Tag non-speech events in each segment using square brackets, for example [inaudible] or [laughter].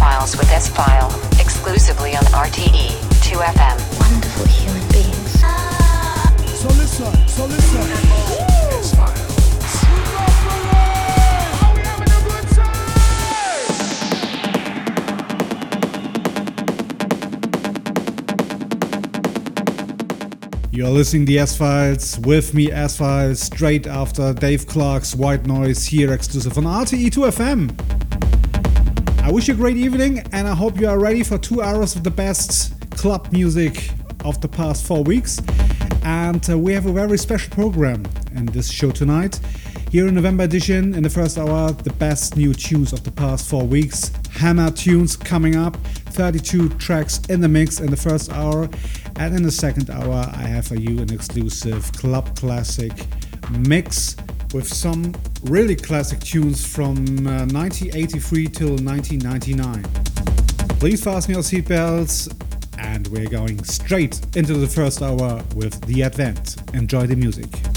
S-Files with S-File, exclusively on RTE 2FM. Wonderful human beings. So listen, so listen. You're listening to S Files with me, S Files, straight after Dave Clarke's White Noise here exclusive on RTE2FM. I wish you a great evening and I hope you are ready for two hours of the best club music of the past four weeks. And uh, we have a very special program in this show tonight. Here in November edition, in the first hour, the best new tunes of the past four weeks. Hammer tunes coming up, 32 tracks in the mix in the first hour. And in the second hour, I have for you an exclusive club classic mix with some really classic tunes from uh, 1983 till 1999. Please fasten your seatbelts, and we're going straight into the first hour with The Advent. Enjoy the music.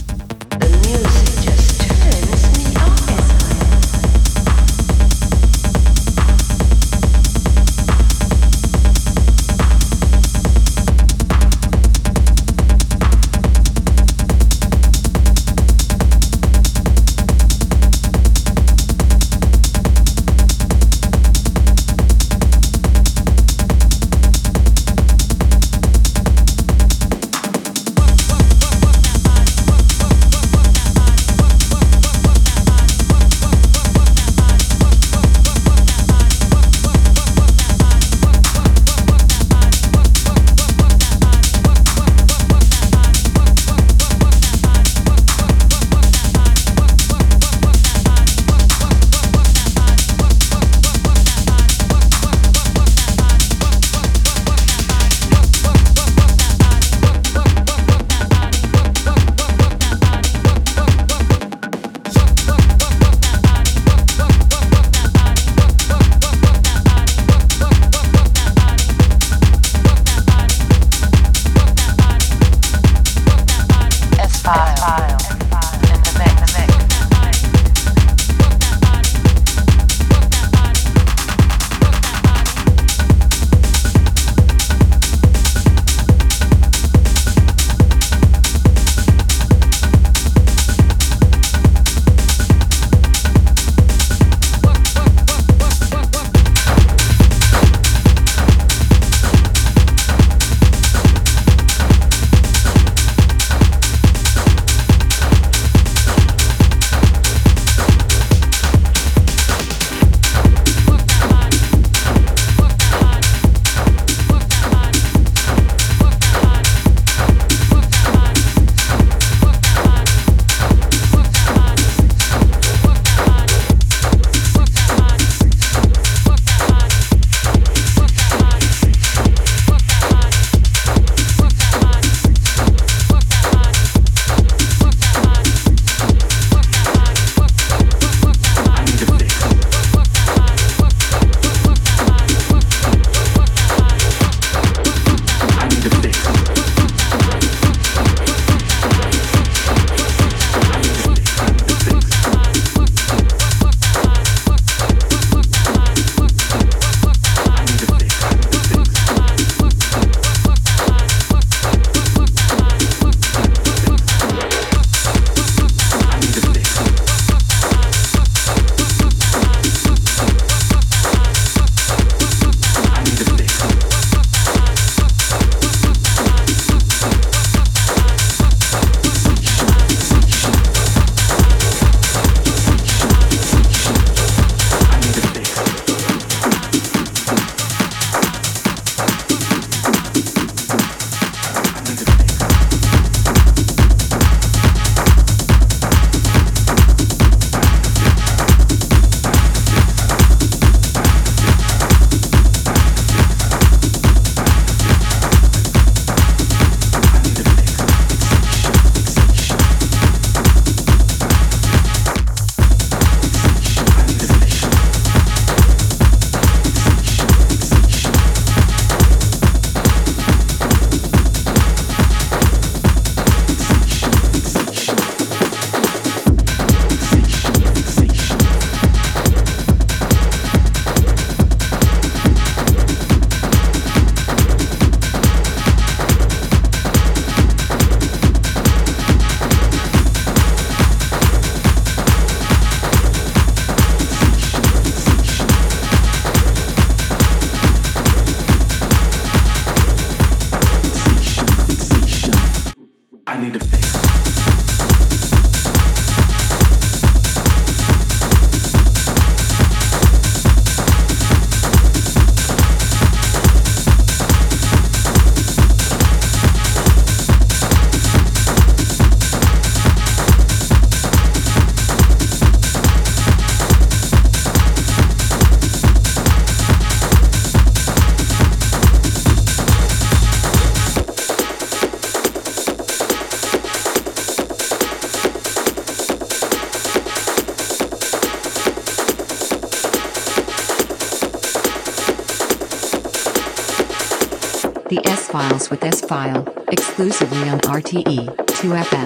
With S File, exclusively on RTE 2FM.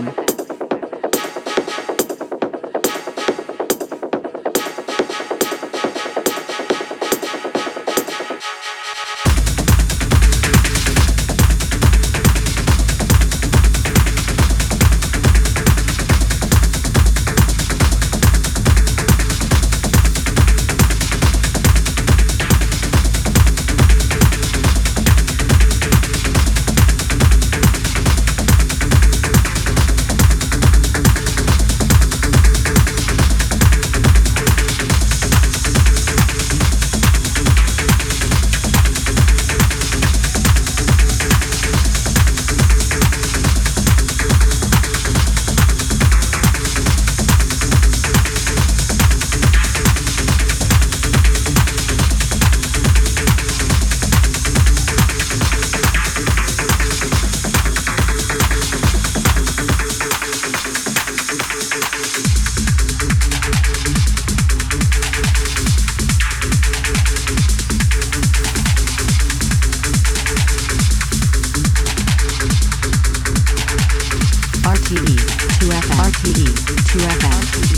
RTE, 2FM, RTE, 2FM.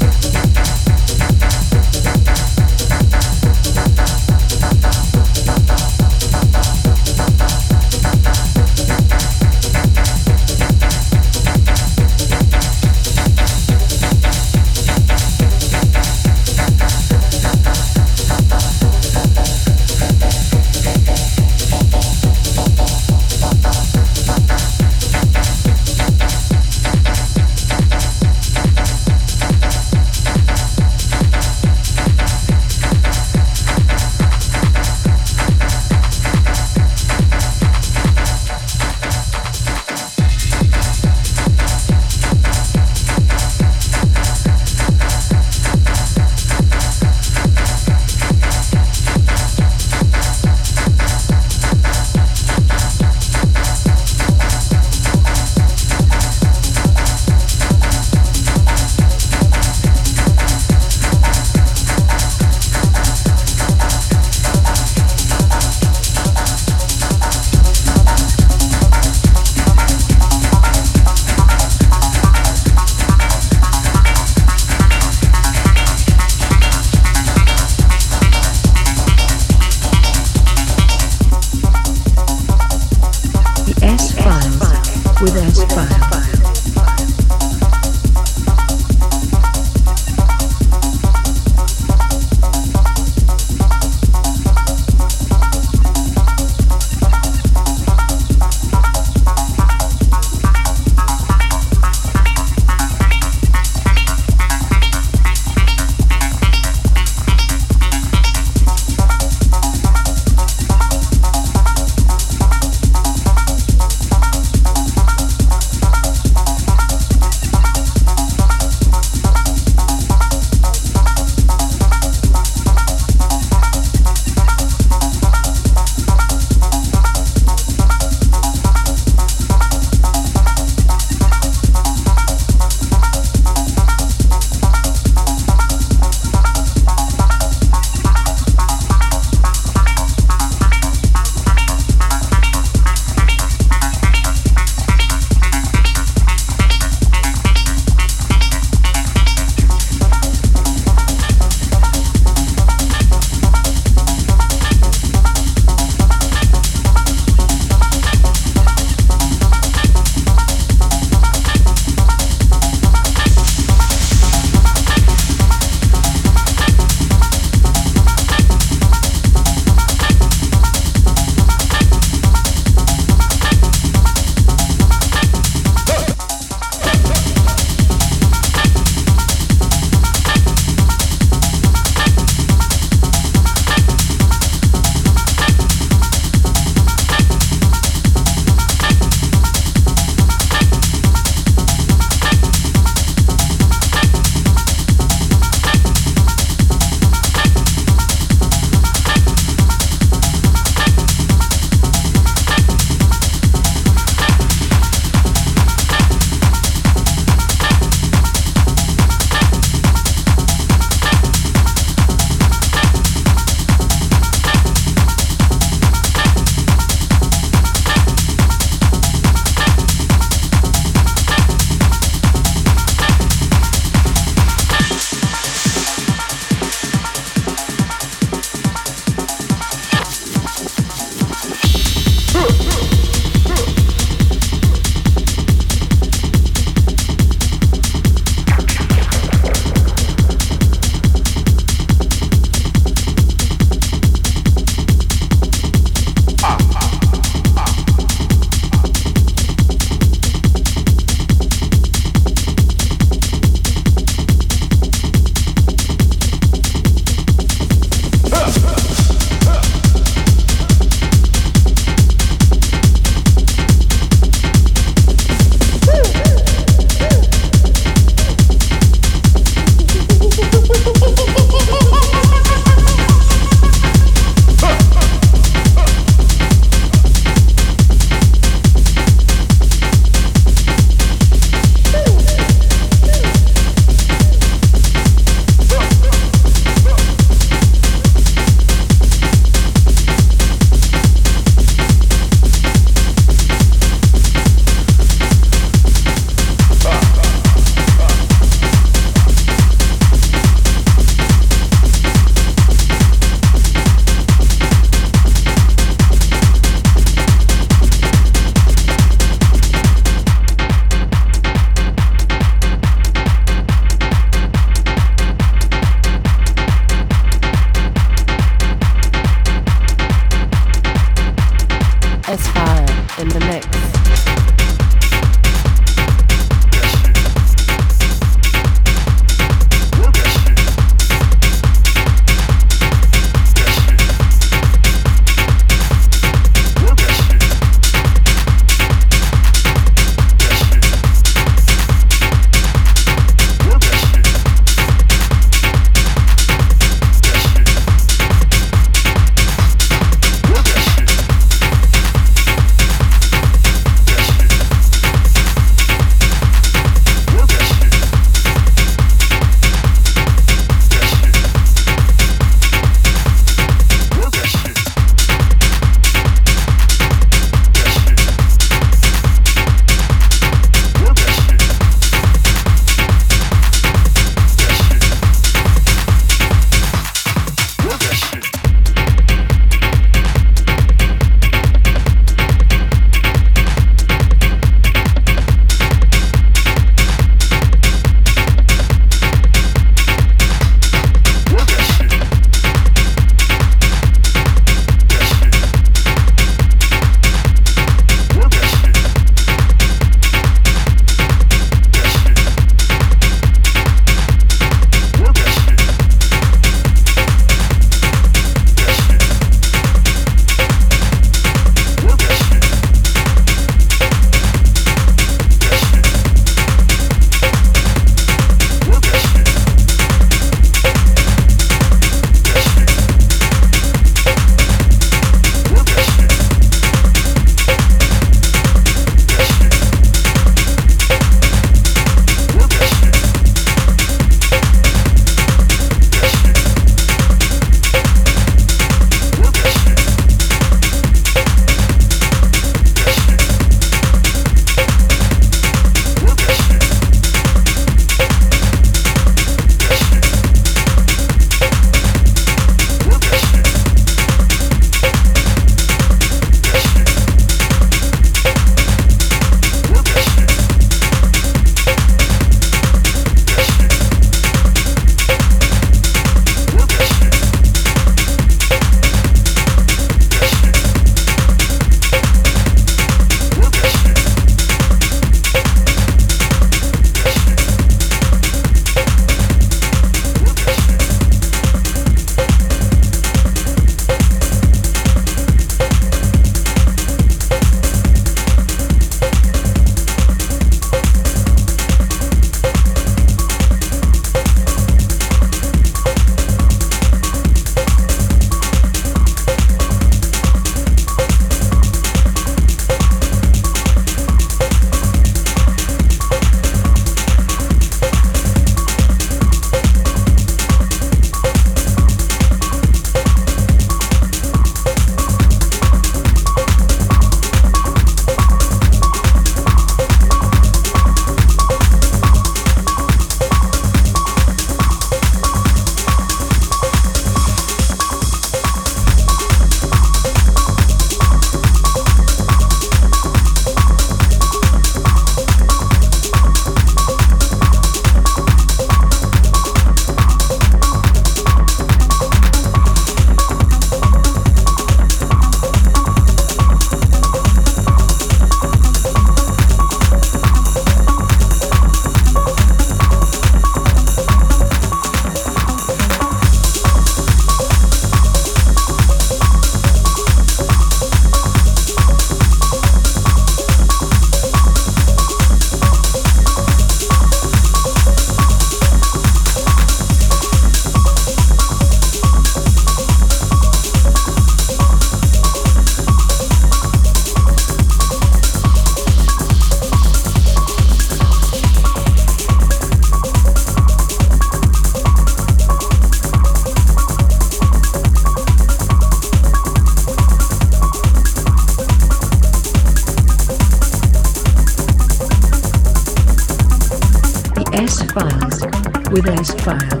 With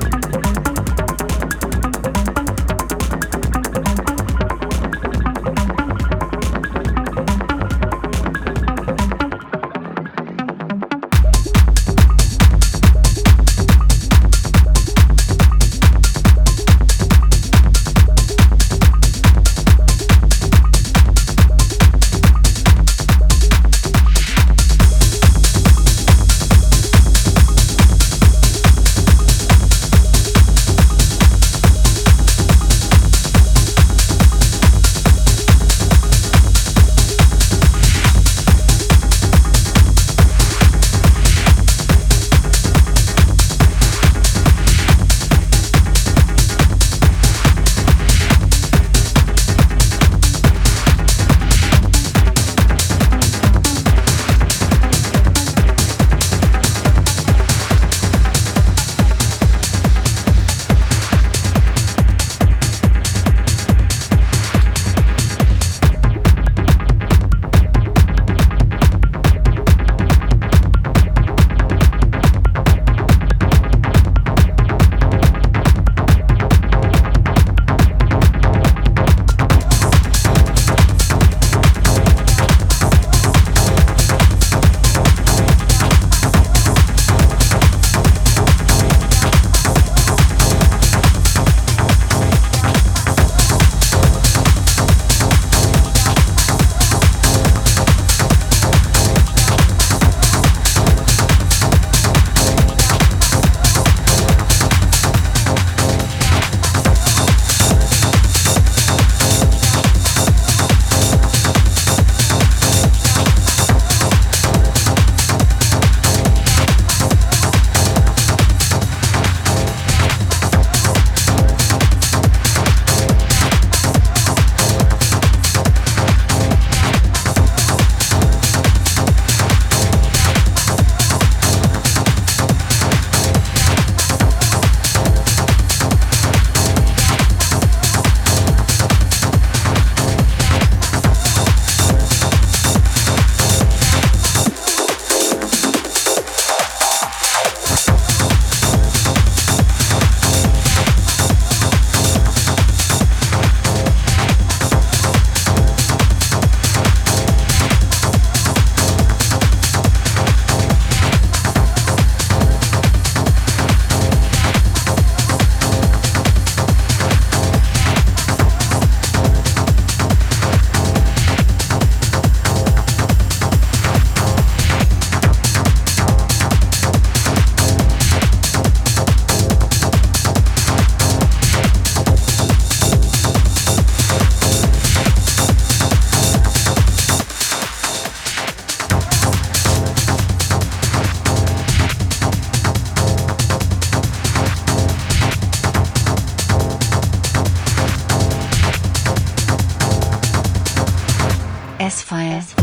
Fires.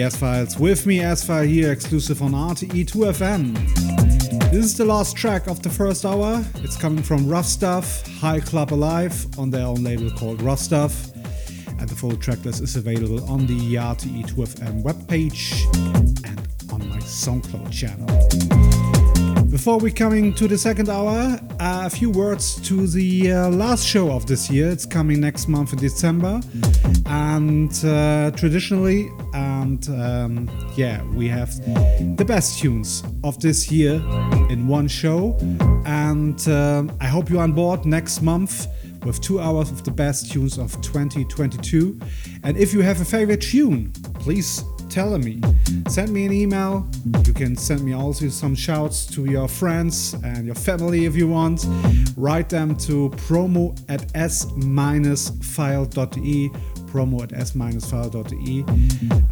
The S Files with me, S File here, exclusive on RTE2FM. This is the last track of the first hour. It's coming from Ruff Stuff, High Club Alive, on their own label called Ruff Stuff. And the full tracklist is available on the RTE2FM webpage and on my SoundCloud channel. Before we coming to the second hour, uh, a few words to the uh, last show of this year. It's coming next month in December, and uh, traditionally, and um, yeah, we have the best tunes of this year in one show. And um, I hope you're on board next month with two hours of the best tunes of 2022. And if you have a favorite tune, please tell me. Send me an email. You can send me also some shouts to your friends and your family if you want. Write them to promo at s-file.de promo at s-file.de.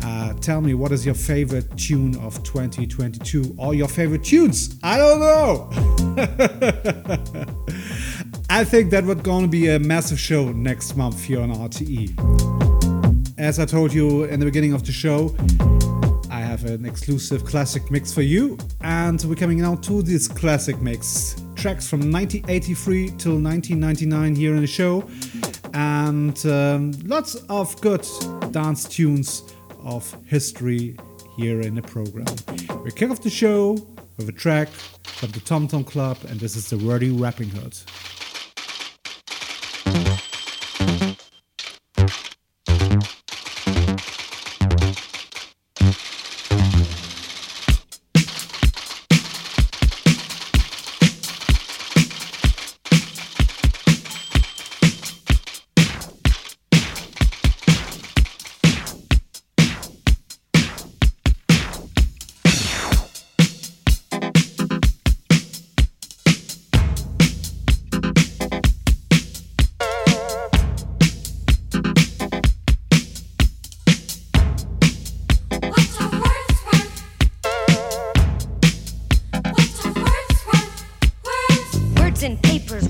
Uh, tell me what is your favorite tune of 2022 or your favorite tunes. I don't know. [laughs] I think that would gonna be a massive show next month here on RTE. As I told you in the beginning of the show, I have an exclusive classic mix for you, and we're coming now to this classic mix. Tracks from 1983 till 1999 here in the show, and um, lots of good dance tunes of history here in the program. We kick off the show with a track from the Tom Tom Club, and this is the Wordy Rappinghood. Us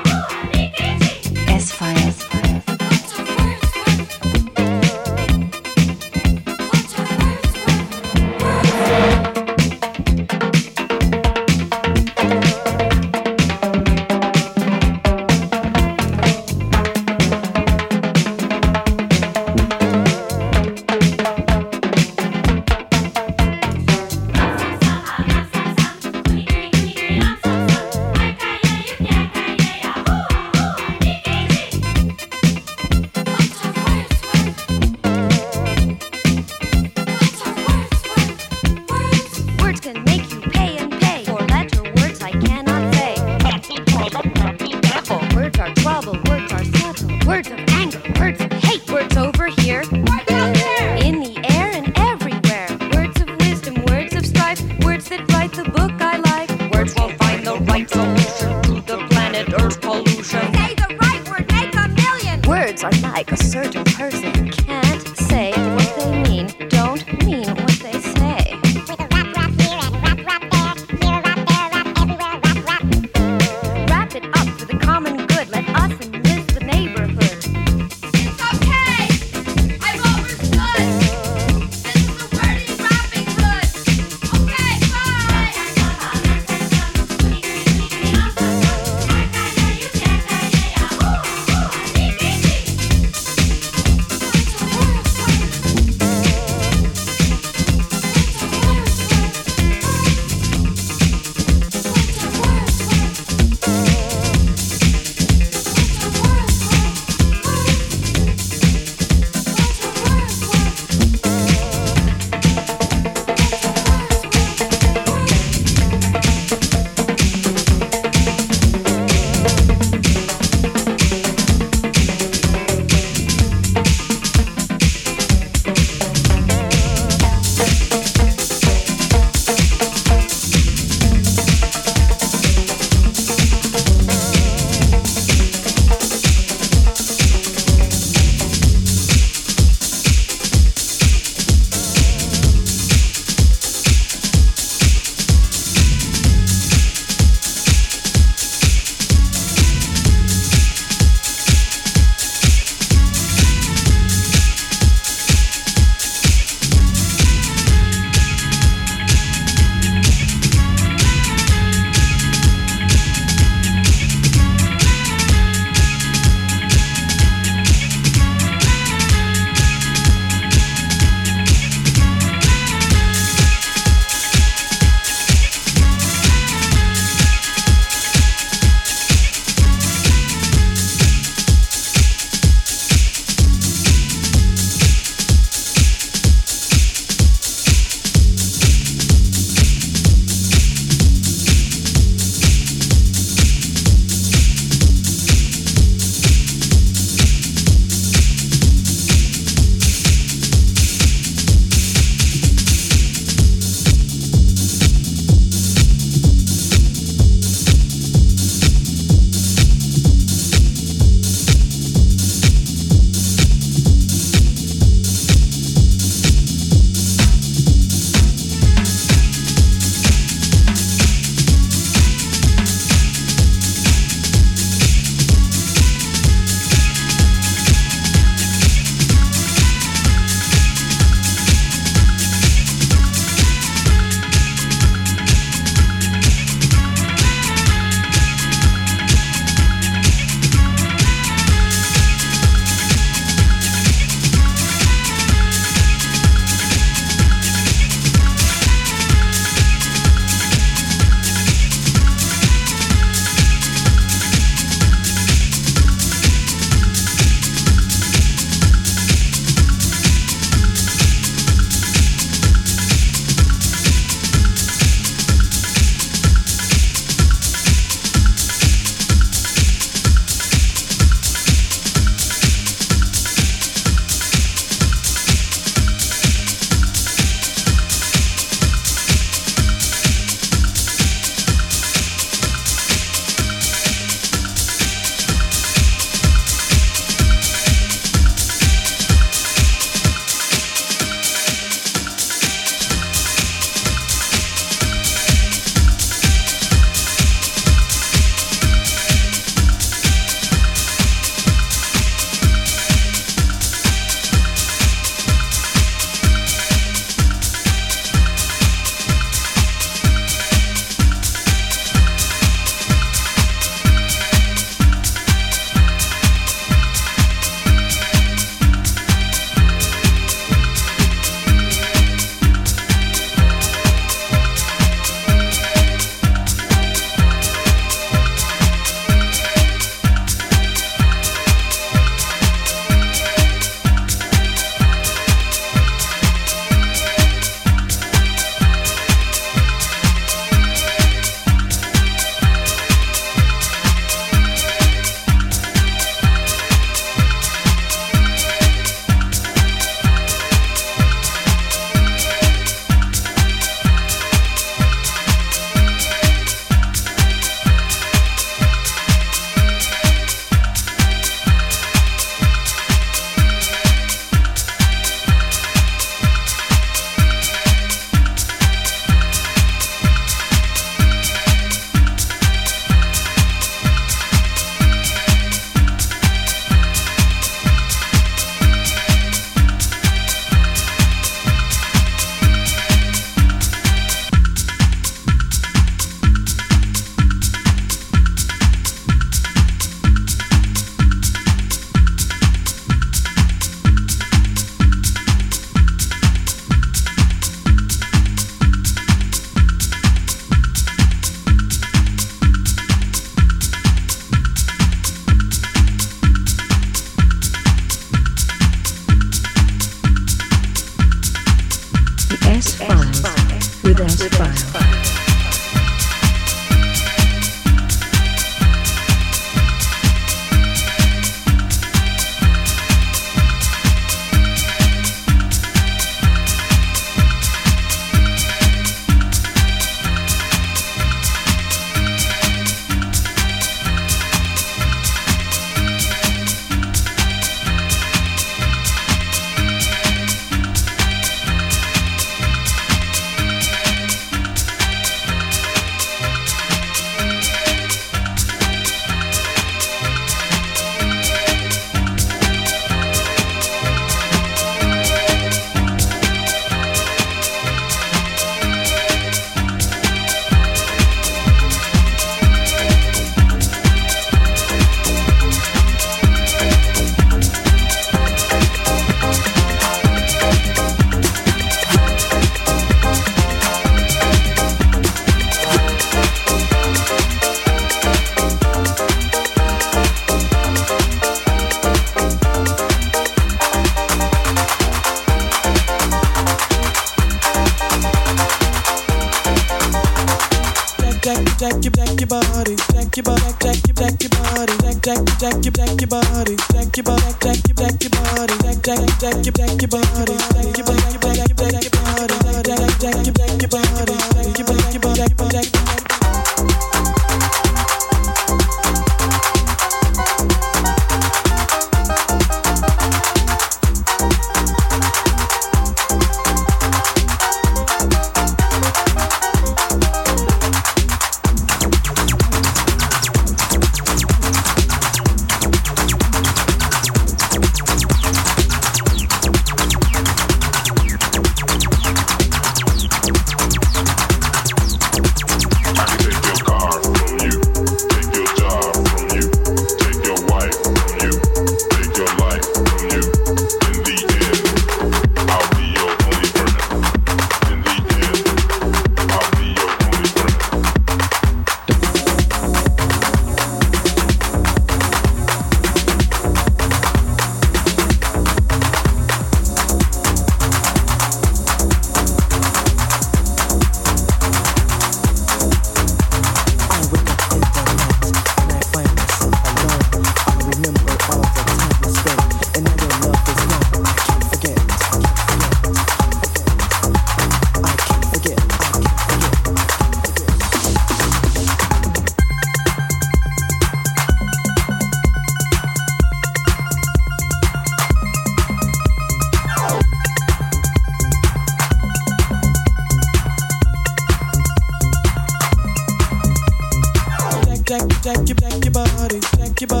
body, jack your body, jack jack, body,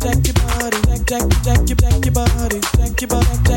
jack your body, jack your body, jack your body.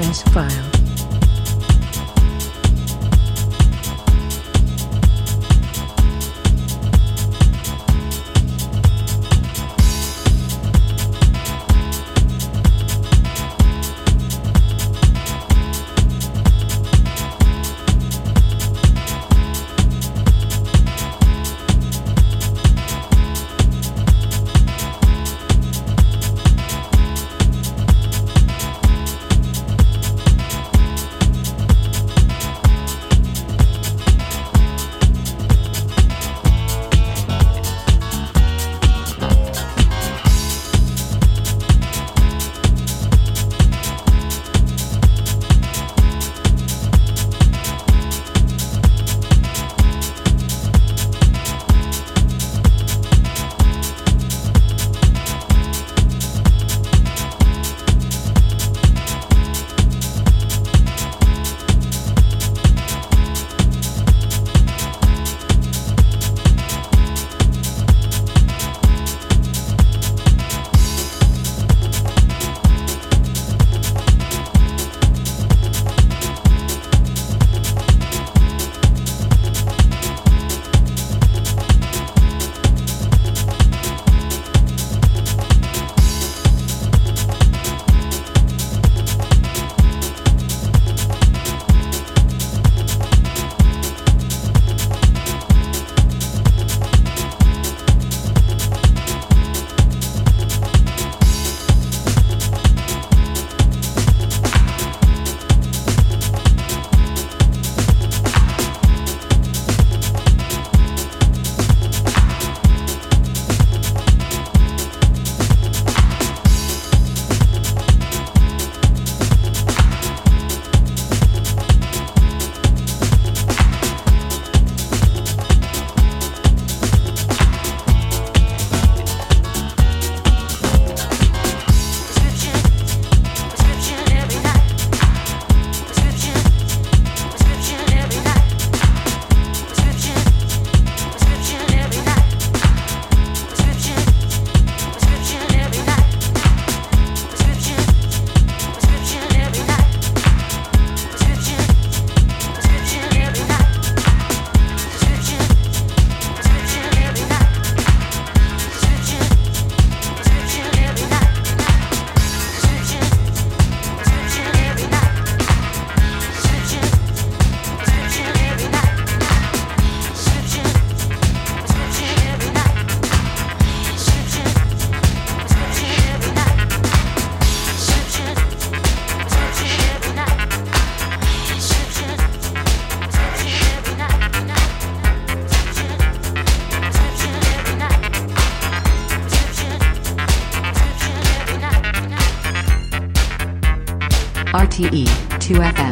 With S File. RTE 2FM.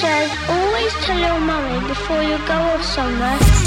says always tell your mummy before you go off somewhere.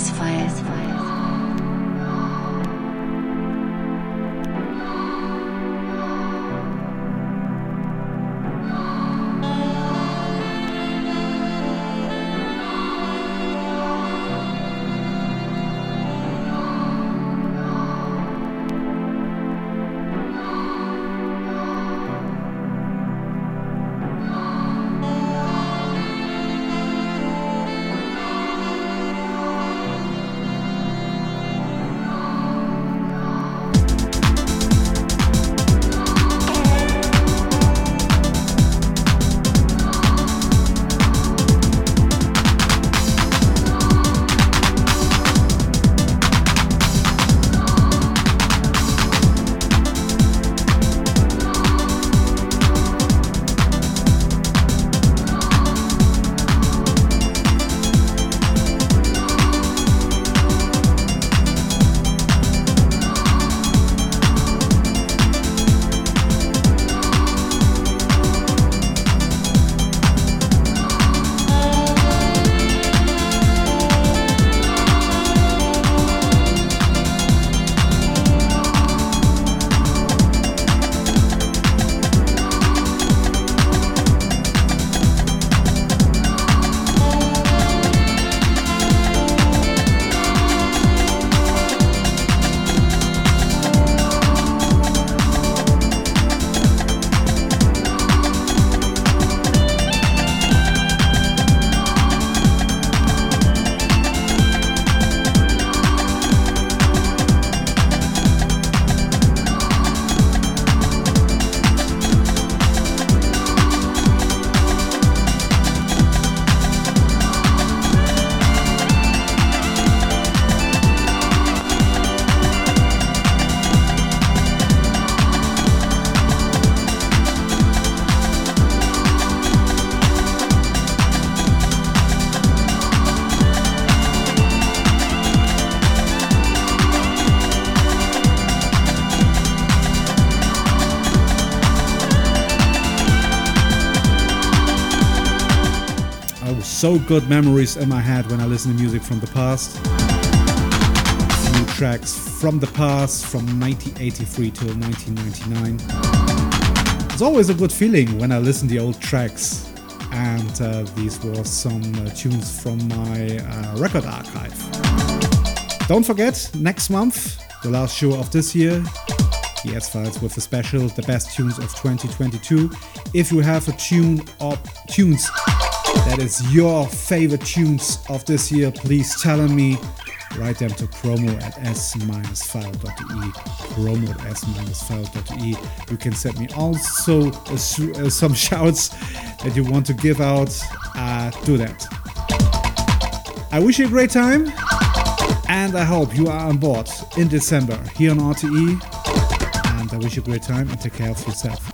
Satisfies. So good memories in my head when I listen to music from the past. New tracks from the past, from 1983 till 1999. It's always a good feeling when I listen to the old tracks. And uh, these were some uh, tunes from my uh, record archive. Don't forget, next month, the last show of this year, the S Files with a special, the best tunes of 2022. If you have a tune or tunes is your favorite tunes of this year, please tell me. Write them to promo at s-file.de. Promo at s-file.de. You can send me also uh, some [laughs] shouts that you want to give out. Uh, do that. I wish you a great time and I hope you are on board in December here on RTE. And I wish you a great time and take care of yourself.